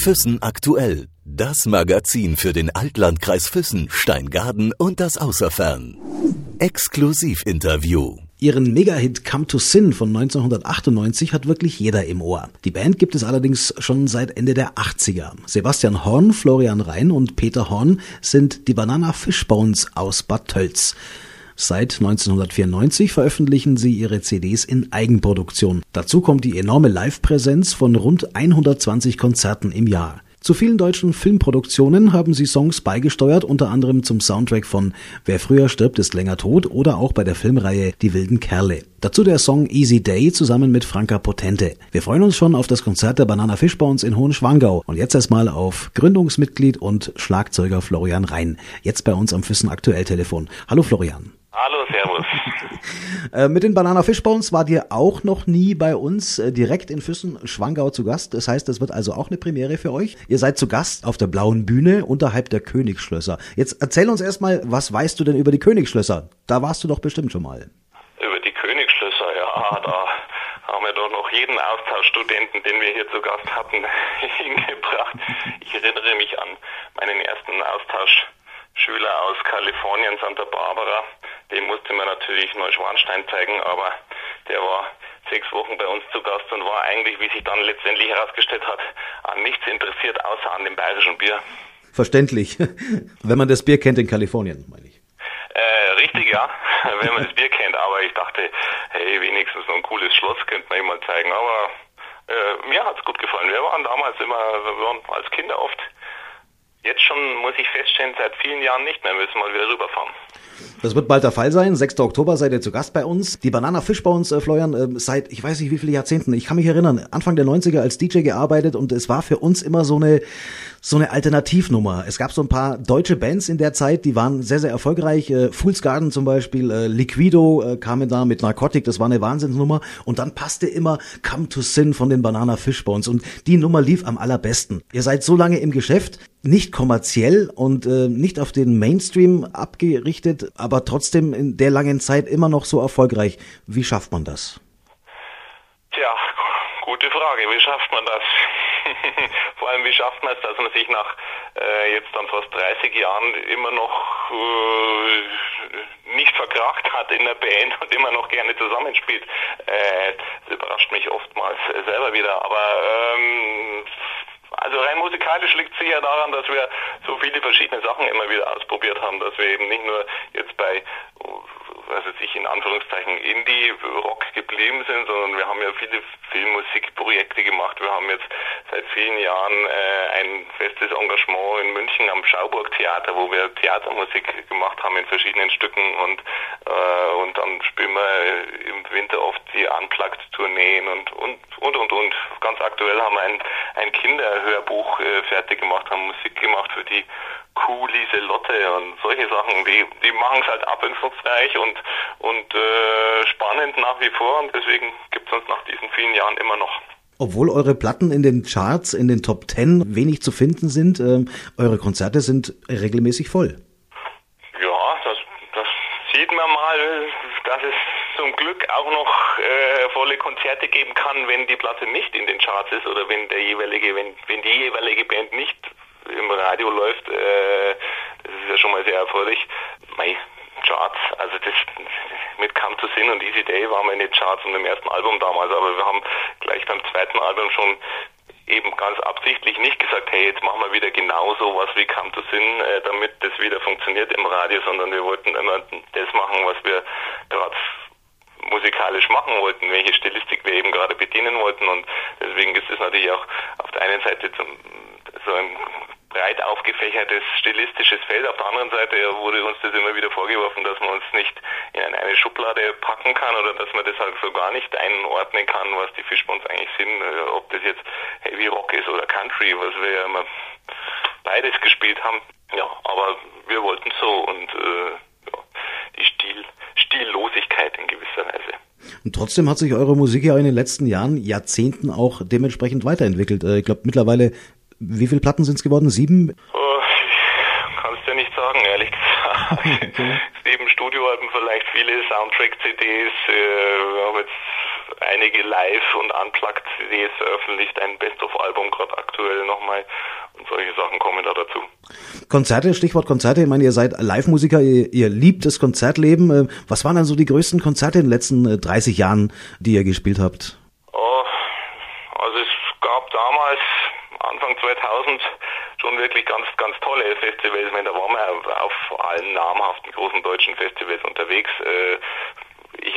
Füssen aktuell. Das Magazin für den Altlandkreis Füssen, Steingaden und das Außerfern. Exklusivinterview. Ihren Megahit Come to Sin von 1998 hat wirklich jeder im Ohr. Die Band gibt es allerdings schon seit Ende der 80er. Sebastian Horn, Florian Rhein und Peter Horn sind die Banana Fishbones aus Bad Tölz. Seit 1994 veröffentlichen sie ihre CDs in Eigenproduktion. Dazu kommt die enorme Live-Präsenz von rund 120 Konzerten im Jahr. Zu vielen deutschen Filmproduktionen haben sie Songs beigesteuert, unter anderem zum Soundtrack von Wer früher stirbt, ist länger tot oder auch bei der Filmreihe Die wilden Kerle. Dazu der Song Easy Day zusammen mit Franka Potente. Wir freuen uns schon auf das Konzert der Banana Fishbones in Hohenschwangau und jetzt erstmal auf Gründungsmitglied und Schlagzeuger Florian Rhein. Jetzt bei uns am Füssen Aktuell Telefon. Hallo Florian. Servus. Äh, mit den Banana Fishbones war dir auch noch nie bei uns äh, direkt in Füssen Schwangau zu Gast. Das heißt, das wird also auch eine Premiere für euch. Ihr seid zu Gast auf der blauen Bühne unterhalb der Königsschlösser. Jetzt erzähl uns erstmal, was weißt du denn über die Königsschlösser? Da warst du doch bestimmt schon mal. Über die Königsschlösser, ja, da haben wir doch noch jeden Austauschstudenten, den wir hier zu Gast hatten, hingebracht. Ich erinnere mich an meinen ersten Austauschschüler aus Kalifornien, Santa Barbara dem musste man natürlich Neuschwanstein zeigen, aber der war sechs Wochen bei uns zu Gast und war eigentlich, wie sich dann letztendlich herausgestellt hat, an nichts interessiert, außer an dem bayerischen Bier. Verständlich. Wenn man das Bier kennt in Kalifornien, meine ich. Äh, richtig, ja, wenn man das Bier kennt. Aber ich dachte, hey, wenigstens so ein cooles Schloss könnte man ihm mal zeigen. Aber äh, mir hat's gut gefallen. Wir waren damals immer, wir waren als Kinder oft. Jetzt schon muss ich feststellen, seit vielen Jahren nicht mehr. Müssen mal wieder rüberfahren. Das wird bald der Fall sein. 6. Oktober seid ihr zu Gast bei uns. Die Banana Fish bei uns, äh, Florian, äh, seit ich weiß nicht wie viele Jahrzehnten. Ich kann mich erinnern, Anfang der 90er als DJ gearbeitet und es war für uns immer so eine so eine Alternativnummer. Es gab so ein paar deutsche Bands in der Zeit, die waren sehr, sehr erfolgreich. Äh, Fool's Garden zum Beispiel, äh, Liquido äh, kamen da mit Narcotic, das war eine Wahnsinnsnummer. Und dann passte immer Come to Sin von den Banana Fishbones. Und die Nummer lief am allerbesten. Ihr seid so lange im Geschäft, nicht kommerziell und äh, nicht auf den Mainstream abgerichtet, aber trotzdem in der langen Zeit immer noch so erfolgreich. Wie schafft man das? Tja, gute Frage. Wie schafft man das? Vor allem, wie schafft man es, dass man sich nach äh, jetzt dann fast 30 Jahren immer noch äh, nicht verkracht hat in der Band und immer noch gerne zusammenspielt? Äh, das überrascht mich oftmals selber wieder. Aber ähm, also rein musikalisch liegt es sicher daran, dass wir so viele verschiedene Sachen immer wieder ausprobiert haben, dass wir eben nicht nur jetzt bei also sich in Anführungszeichen Indie-Rock geblieben sind, sondern wir haben ja viele Filmmusikprojekte gemacht. Wir haben jetzt seit vielen Jahren äh, ein festes Engagement in München am Schauburg Theater, wo wir Theatermusik gemacht haben in verschiedenen Stücken und äh, und dann spielen wir im Winter oft die Unplugged-Tourneen und und und und und. Ganz aktuell haben wir ein, ein Kinderhörbuch äh, fertig gemacht, haben Musik gemacht für die Kuh, Lieselotte und solche Sachen, die, die machen es halt abwechslungsreich und, und äh, spannend nach wie vor und deswegen gibt es uns nach diesen vielen Jahren immer noch. Obwohl eure Platten in den Charts, in den Top Ten wenig zu finden sind, äh, eure Konzerte sind regelmäßig voll. Ja, das, das sieht man mal, dass es zum Glück auch noch äh, volle Konzerte geben kann, wenn die Platte nicht in den Charts ist oder wenn der jeweilige, wenn, wenn die jeweilige Band nicht Radio läuft, äh, das ist ja schon mal sehr erfreulich. Mei, Charts, also das mit Come to Sin und Easy Day waren wir in den Charts und im ersten Album damals, aber wir haben gleich beim zweiten Album schon eben ganz absichtlich nicht gesagt, hey, jetzt machen wir wieder genau so was wie Come to Sin, äh, damit das wieder funktioniert im Radio, sondern wir wollten immer das machen, was wir gerade musikalisch machen wollten, welche Stilistik wir eben gerade bedienen wollten und deswegen ist es natürlich auch auf der einen Seite so ein breit aufgefächertes stilistisches Feld. Auf der anderen Seite wurde uns das immer wieder vorgeworfen, dass man uns nicht in eine Schublade packen kann oder dass man das halt so gar nicht einordnen kann, was die Fishbones eigentlich sind. Äh, ob das jetzt Heavy Rock ist oder Country, was wir ja immer beides gespielt haben. Ja, aber wir wollten so und äh, ja, die Stil, Stillosigkeit in gewisser Weise. Und trotzdem hat sich eure Musik ja in den letzten Jahren, Jahrzehnten auch dementsprechend weiterentwickelt. Äh, ich glaube, mittlerweile wie viele Platten sind es geworden? Sieben? Oh, kannst ja nicht sagen, ehrlich gesagt. Okay. Sieben Studioalben, vielleicht viele Soundtrack-CDs. Äh, wir haben jetzt einige Live- und Unplugged-CDs veröffentlicht, ein Best-of-Album gerade aktuell nochmal und solche Sachen kommen da dazu. Konzerte, Stichwort Konzerte, ich meine, ihr seid Live-Musiker, ihr, ihr, liebt das Konzertleben. Äh, was waren dann so die größten Konzerte in den letzten 30 äh, Jahren, die ihr gespielt habt? Oh, also es gab damals, Anfang 2000, schon wirklich ganz, ganz tolle Festivals. Ich meine, da waren wir auf allen namhaften großen deutschen Festivals unterwegs. Äh,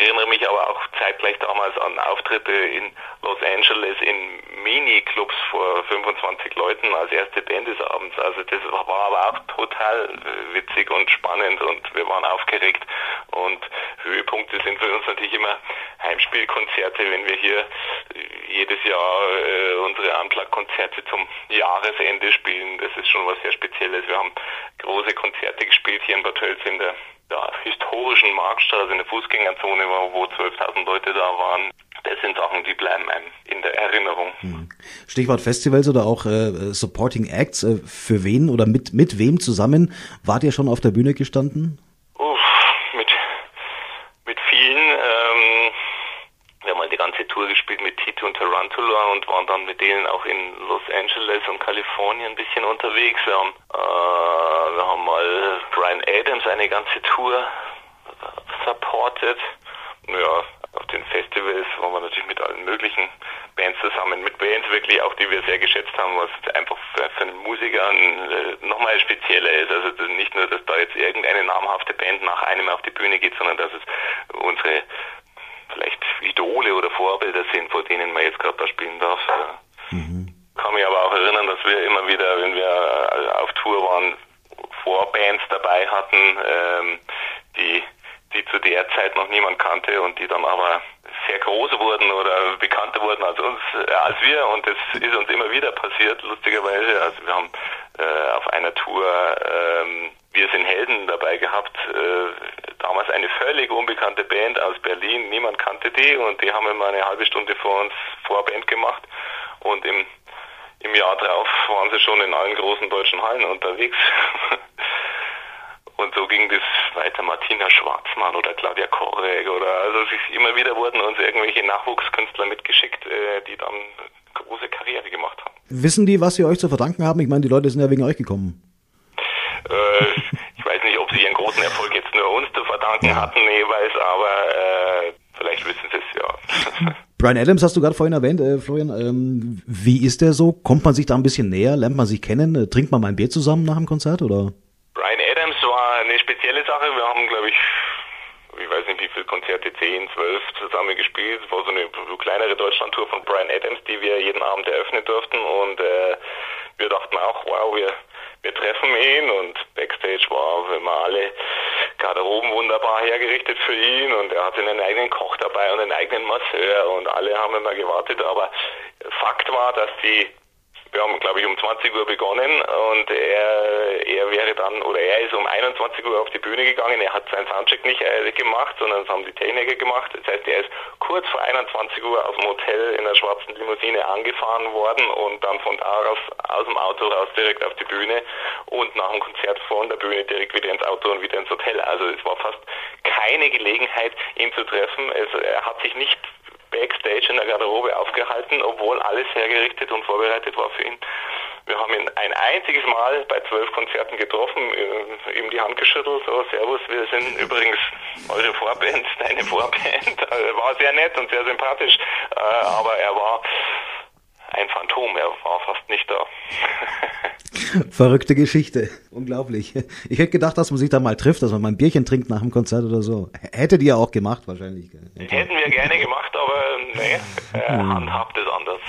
erinnere mich aber auch zeitgleich damals an Auftritte in Los Angeles in Mini-Clubs vor 25 Leuten als erste Band des Abends. Also das war aber auch total äh, witzig und spannend und wir waren aufgeregt. Und Höhepunkte sind für uns natürlich immer Heimspielkonzerte, wenn wir hier jedes Jahr äh, unsere Unplugged-Konzerte zum Jahresende spielen. Das ist schon was sehr Spezielles. Wir haben große Konzerte gespielt hier in Bad Tölz in der ja, historischen Marktstraße, in der Fußgängerzone, wo 12.000 Leute da waren. Das sind Sachen, die bleiben einem in der Erinnerung. Hm. Stichwort Festivals oder auch äh, Supporting Acts. Äh, für wen oder mit, mit wem zusammen wart ihr schon auf der Bühne gestanden? Uff, mit, mit vielen. Ähm, wir haben halt die ganze Tour gespielt mit Tito und Tarantula und waren dann mit denen auch in Los Angeles und Kalifornien ein bisschen unterwegs. Wir haben, äh, wir haben mal Brian Adams eine ganze Tour supported. Ja, auf den Festivals waren wir natürlich mit allen möglichen Bands zusammen, mit Bands wirklich auch, die wir sehr geschätzt haben, was einfach für, für einen Musiker äh, nochmal spezieller ist. Also nicht nur, dass da jetzt irgendeine namhafte Band nach einem auf die Bühne geht, sondern dass es unsere Idole oder Vorbilder sind, vor denen man jetzt gerade da spielen darf. Mhm. Kann mich aber auch erinnern, dass wir immer wieder, wenn wir äh, auf Tour waren, Vorbands dabei hatten, ähm, die die zu der Zeit noch niemand kannte und die dann aber sehr groß wurden oder bekannter wurden als uns, äh, als wir und das ist uns immer wieder passiert, lustigerweise. Also wir haben äh, auf einer Tour ähm, Wir sind Helden dabei gehabt, äh, damals eine völlig unbekannte Band aus Berlin, niemand kannte die und die haben immer eine halbe Stunde vor uns Vorband gemacht und im im Jahr drauf waren sie schon in allen großen deutschen Hallen unterwegs. Und so ging das weiter. Martina Schwarzmann oder Claudia Korek oder also immer wieder wurden uns irgendwelche Nachwuchskünstler mitgeschickt, äh, die dann große Karriere gemacht haben. Wissen die, was sie euch zu verdanken haben? Ich meine, die Leute sind ja wegen euch gekommen. Äh, ich weiß nicht, ob sie ihren großen Erfolg jetzt nur verdanken ja. hatten jeweils, aber äh, vielleicht wissen sie es ja. Brian Adams hast du gerade vorhin erwähnt, äh, Florian. Ähm, wie ist der so? Kommt man sich da ein bisschen näher? Lernt man sich kennen? Äh, trinkt man mal ein Bier zusammen nach dem Konzert oder? eine spezielle Sache. Wir haben, glaube ich, ich weiß nicht wie viele Konzerte, 10, 12 zusammen gespielt. Es war so eine kleinere Deutschlandtour von Brian Adams, die wir jeden Abend eröffnen durften. Und äh, wir dachten auch, wow, wir, wir treffen ihn. Und Backstage war immer alle Garderoben wunderbar hergerichtet für ihn. Und er hatte einen eigenen Koch dabei und einen eigenen Masseur. Und alle haben immer gewartet. Aber Fakt war, dass die wir haben, glaube ich, um 20 Uhr begonnen und er, dann, oder er ist um 21 Uhr auf die Bühne gegangen. Er hat seinen Soundcheck nicht äh, gemacht, sondern das haben die Techniker gemacht. Das heißt, er ist kurz vor 21 Uhr aus dem Hotel in der schwarzen Limousine angefahren worden und dann von da aus, aus dem Auto raus direkt auf die Bühne und nach dem Konzert von der Bühne direkt wieder ins Auto und wieder ins Hotel. Also es war fast keine Gelegenheit, ihn zu treffen. Es, er hat sich nicht Backstage in der Garderobe aufgehalten, obwohl alles hergerichtet und vorbereitet war für ihn. Wir haben ihn ein einziges Mal bei zwölf Konzerten getroffen, äh, ihm die Hand geschüttelt, so Servus, wir sind übrigens eure Vorband, deine Vorband. Er war sehr nett und sehr sympathisch, äh, aber er war ein Phantom, er war fast nicht da. Verrückte Geschichte. Unglaublich. Ich hätte gedacht, dass man sich da mal trifft, dass man mal ein Bierchen trinkt nach dem Konzert oder so. Hättet ihr auch gemacht, wahrscheinlich. Hätten wir gerne gemacht, aber nee, äh, hm. handhabt es anders.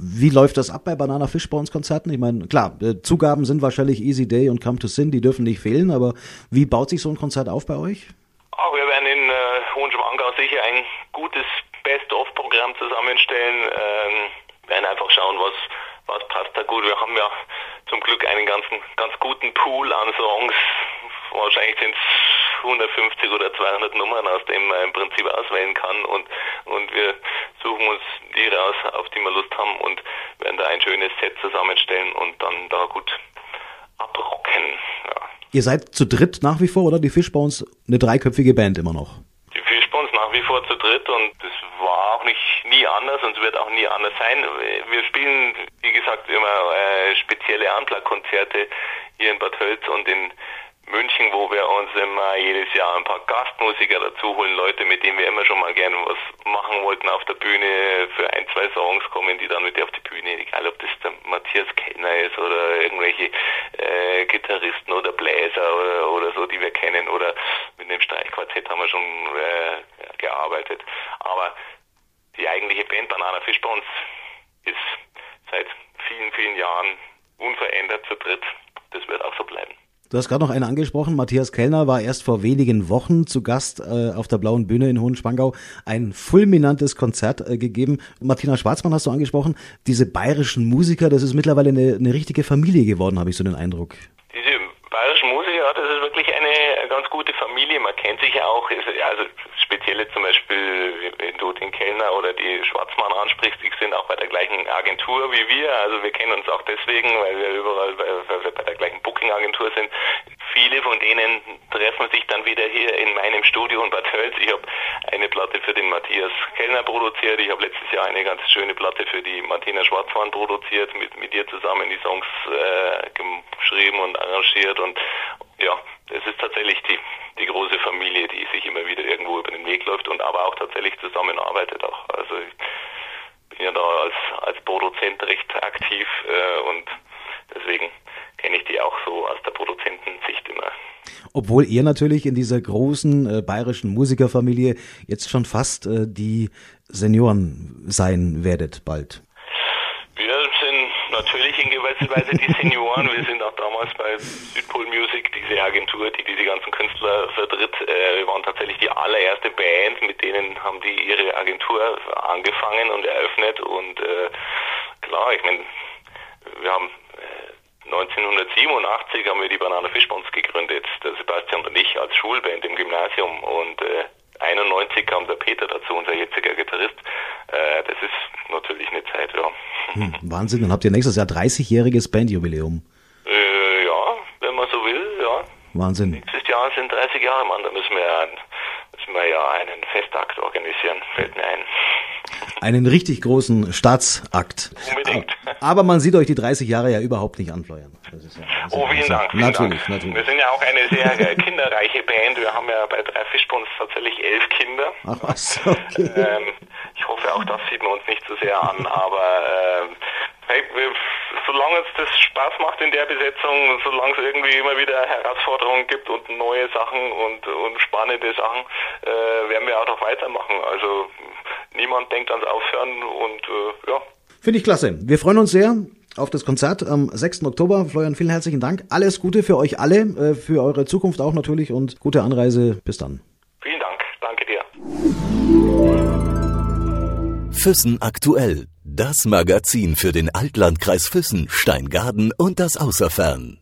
Wie läuft das ab bei Banana Fish bei uns Konzerten? Ich meine, klar, äh, Zugaben sind wahrscheinlich Easy Day und Come to Sin, die dürfen nicht fehlen, aber wie baut sich so ein Konzert auf bei euch? Auch wir werden in äh, Hohenschwangau sicher ein gutes Best-of-Programm zusammenstellen. Ähm, werden einfach schauen, was, was passt da gut. Wir haben ja zum Glück einen ganzen, ganz guten Pool an Songs. Wahrscheinlich sind es 150 oder 200 Nummern, aus denen man im Prinzip auswählen kann und, und wir suchen uns die raus, auf die wir Lust haben und werden da ein schönes Set zusammenstellen und dann da gut abrocken. Ja. Ihr seid zu dritt nach wie vor, oder? Die Fishbones, eine dreiköpfige Band immer noch. Die Fishbones nach wie vor zu dritt und das war auch nicht nie anders und es wird auch nie anders sein. Wir spielen, wie gesagt, immer äh, spezielle Unplugged-Konzerte hier in Bad Hölz und in München, wo wir uns immer jedes Jahr ein paar Gastmusiker dazu holen, Leute, mit denen wir immer schon mal gerne was machen wollten auf der Bühne. Für ein, zwei Songs kommen die dann mit dir auf die Bühne, egal ob das der Matthias Kellner ist oder irgendwelche äh, Gitarristen oder Bläser oder, oder so, die wir kennen. Oder mit dem Streichquartett haben wir schon äh, gearbeitet. Aber die eigentliche Band Banana Fish bei uns ist seit vielen, vielen Jahren unverändert zu dritt. Das wird auch so bleiben. Du hast gerade noch einen angesprochen. Matthias Kellner war erst vor wenigen Wochen zu Gast äh, auf der Blauen Bühne in Hohenspangau. Ein fulminantes Konzert äh, gegeben. Martina Schwarzmann hast du angesprochen. Diese bayerischen Musiker, das ist mittlerweile eine, eine richtige Familie geworden, habe ich so den Eindruck. Bayerischen Musiker, das ist wirklich eine ganz gute Familie. Man kennt sich ja auch. Also spezielle zum Beispiel, wenn du den Kellner oder die Schwarzmann ansprichst, die sind auch bei der gleichen Agentur wie wir. Also wir kennen uns auch deswegen, weil wir überall bei, weil wir bei der gleichen Booking-Agentur sind. Viele von denen treffen sich dann wieder hier in meinem Studio in Bad Hölz. Ich habe eine Platte für den Matthias Kellner produziert. Ich habe letztes Jahr eine ganz schöne Platte für die Martina Schwarzmann produziert, mit, mit ihr zusammen die Songs äh, geschrieben und arrangiert. Und ja, es ist tatsächlich die, die große Familie, die sich immer wieder irgendwo über den Weg läuft und aber auch tatsächlich zusammenarbeitet auch. Also ich bin ja da als, als Produzent recht aktiv äh, und deswegen kenne ich die auch so aus der Produzentensicht immer. Obwohl ihr natürlich in dieser großen äh, bayerischen Musikerfamilie jetzt schon fast äh, die Senioren sein werdet bald. Natürlich in gewisser Weise die Senioren. Wir sind auch damals bei Südpol Music, diese Agentur, die diese ganzen Künstler vertritt. Äh, wir waren tatsächlich die allererste Band, mit denen haben die ihre Agentur angefangen und eröffnet. Und äh, klar, ich meine, wir haben 1987 haben wir die Banana Fish Bonds gegründet, der Sebastian und ich als Schulband im Gymnasium und äh, 91 kam der Peter dazu, unser jetziger Gitarrist. Äh, das ist natürlich eine Zeit, ja. Hm, Wahnsinn, dann habt ihr nächstes Jahr 30-jähriges Bandjubiläum. Äh, ja, wenn man so will, ja. Wahnsinn. Nächstes Jahr sind 30 Jahre, Mann, da müssen wir, müssen wir ja einen Festakt organisieren, fällt mir ein. Einen richtig großen Staatsakt. Unbedingt. Aber man sieht euch die 30 Jahre ja überhaupt nicht anfleuern. Ja, oh, vielen Dank. Vielen natürlich, Dank. natürlich. Wir sind ja auch eine sehr kinderreiche Band. Wir haben ja bei drei Fischbons tatsächlich elf Kinder. Ach was, okay. Ähm, ich hoffe, auch das sieht man uns nicht zu so sehr an, aber ähm, hey, wir, solange es das Spaß macht in der Besetzung, solange es irgendwie immer wieder Herausforderungen gibt und neue Sachen und, und spannende Sachen, äh, werden wir auch noch weitermachen. Also niemand denkt ans Aufhören und äh, ja. Finde ich klasse. Wir freuen uns sehr auf das Konzert am 6. Oktober. Florian, vielen herzlichen Dank. Alles Gute für euch alle, äh, für eure Zukunft auch natürlich und gute Anreise. Bis dann. Vielen Dank. Danke dir. Füssen aktuell. Das Magazin für den Altlandkreis Füssen, Steingaden und das Außerfern.